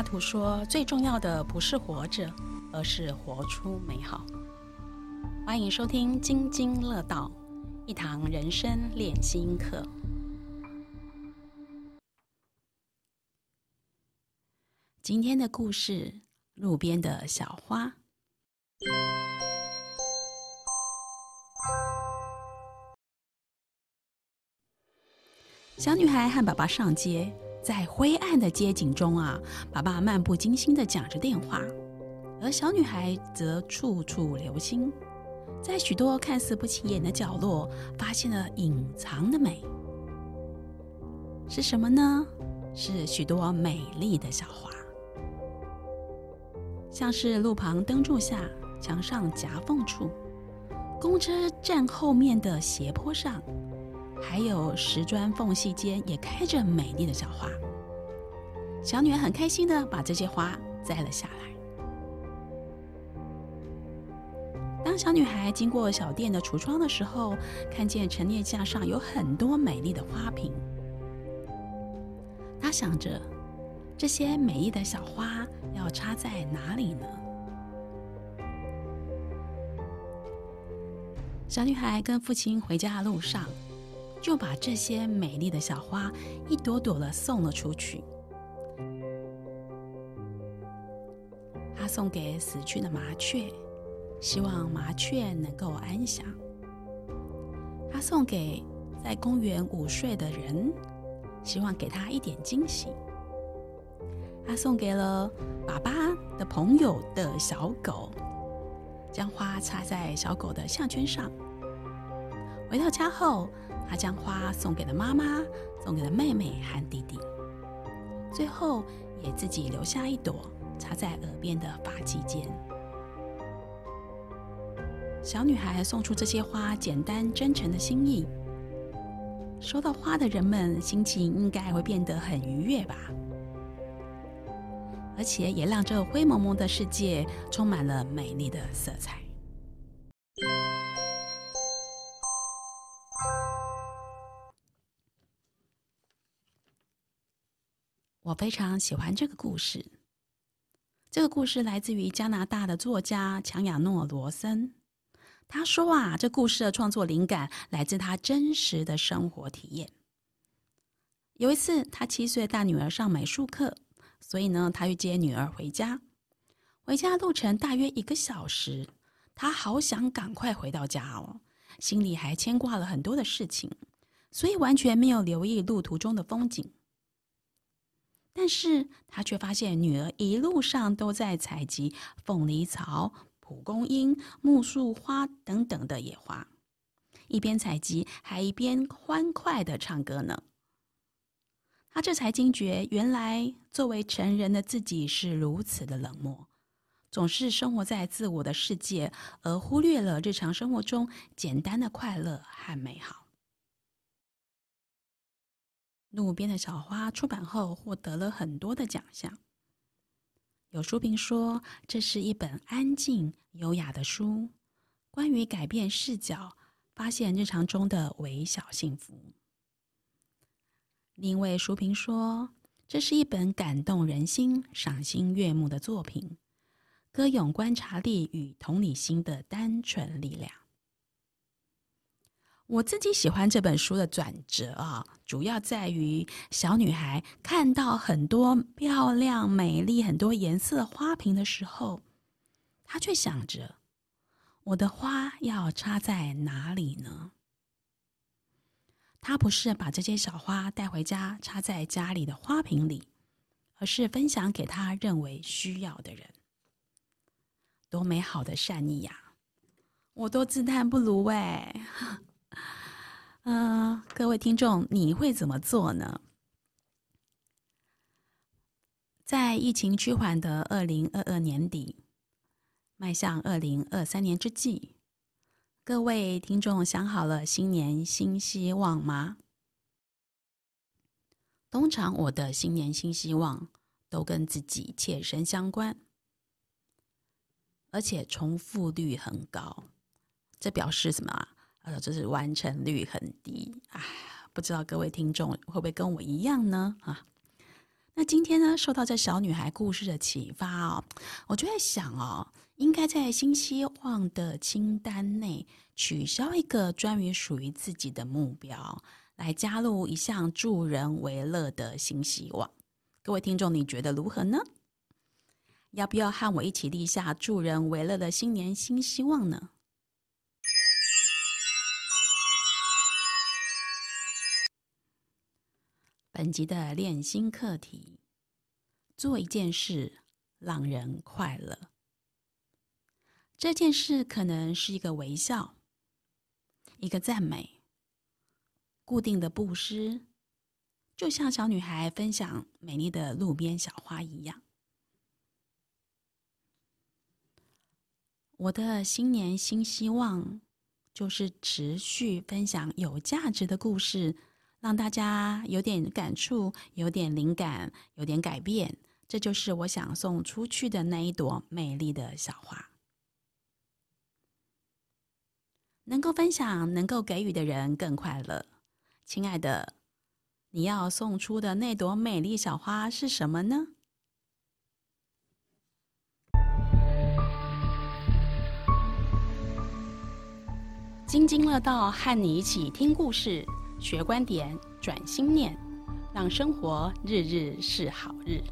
阿图说：“最重要的不是活着，而是活出美好。”欢迎收听《津津乐道》，一堂人生练心课。今天的故事：路边的小花。小女孩和爸爸上街。在灰暗的街景中啊，爸爸漫不经心的讲着电话，而小女孩则处处留心，在许多看似不起眼的角落，发现了隐藏的美。是什么呢？是许多美丽的小花，像是路旁灯柱下、墙上夹缝处、公车站后面的斜坡上。还有石砖缝隙间也开着美丽的小花，小女孩很开心的把这些花摘了下来。当小女孩经过小店的橱窗的时候，看见陈列架上有很多美丽的花瓶，她想着这些美丽的小花要插在哪里呢？小女孩跟父亲回家的路上。就把这些美丽的小花一朵朵的送了出去。他送给死去的麻雀，希望麻雀能够安详；他送给在公园午睡的人，希望给他一点惊喜；他送给了爸爸的朋友的小狗，将花插在小狗的项圈上。回到家后。他将花送给了妈妈，送给了妹妹和弟弟，最后也自己留下一朵插在耳边的发髻间。小女孩送出这些花，简单真诚的心意，收到花的人们心情应该会变得很愉悦吧，而且也让这灰蒙蒙的世界充满了美丽的色彩。我非常喜欢这个故事。这个故事来自于加拿大的作家强亚诺·罗森。他说啊，这故事的创作灵感来自他真实的生活体验。有一次，他七岁大女儿上美术课，所以呢，他去接女儿回家。回家路程大约一个小时，他好想赶快回到家哦，心里还牵挂了很多的事情，所以完全没有留意路途中的风景。但是他却发现女儿一路上都在采集凤梨草、蒲公英、木树花等等的野花，一边采集还一边欢快的唱歌呢。他这才惊觉，原来作为成人的自己是如此的冷漠，总是生活在自我的世界，而忽略了日常生活中简单的快乐和美好。路边的小花出版后获得了很多的奖项。有书评说，这是一本安静优雅的书，关于改变视角、发现日常中的微小幸福。另一位书评说，这是一本感动人心、赏心悦目的作品，歌咏观察力与同理心的单纯力量。我自己喜欢这本书的转折啊，主要在于小女孩看到很多漂亮、美丽、很多颜色花瓶的时候，她却想着：我的花要插在哪里呢？她不是把这些小花带回家插在家里的花瓶里，而是分享给她认为需要的人。多美好的善意呀！我都自叹不如哎。嗯，各位听众，你会怎么做呢？在疫情趋缓的二零二二年底，迈向二零二三年之际，各位听众想好了新年新希望吗？通常我的新年新希望都跟自己切身相关，而且重复率很高，这表示什么啊？呃，就是完成率很低啊！不知道各位听众会不会跟我一样呢？啊，那今天呢，受到这小女孩故事的启发哦，我就在想哦，应该在新希望的清单内取消一个专于属于自己的目标，来加入一项助人为乐的新希望。各位听众，你觉得如何呢？要不要和我一起立下助人为乐的新年新希望呢？本集的练心课题：做一件事让人快乐。这件事可能是一个微笑，一个赞美，固定的布施，就像小女孩分享美丽的路边小花一样。我的新年新希望就是持续分享有价值的故事。让大家有点感触，有点灵感，有点改变，这就是我想送出去的那一朵美丽的小花。能够分享、能够给予的人更快乐。亲爱的，你要送出的那朵美丽小花是什么呢？津津乐道，和你一起听故事。学观点，转心念，让生活日日是好日。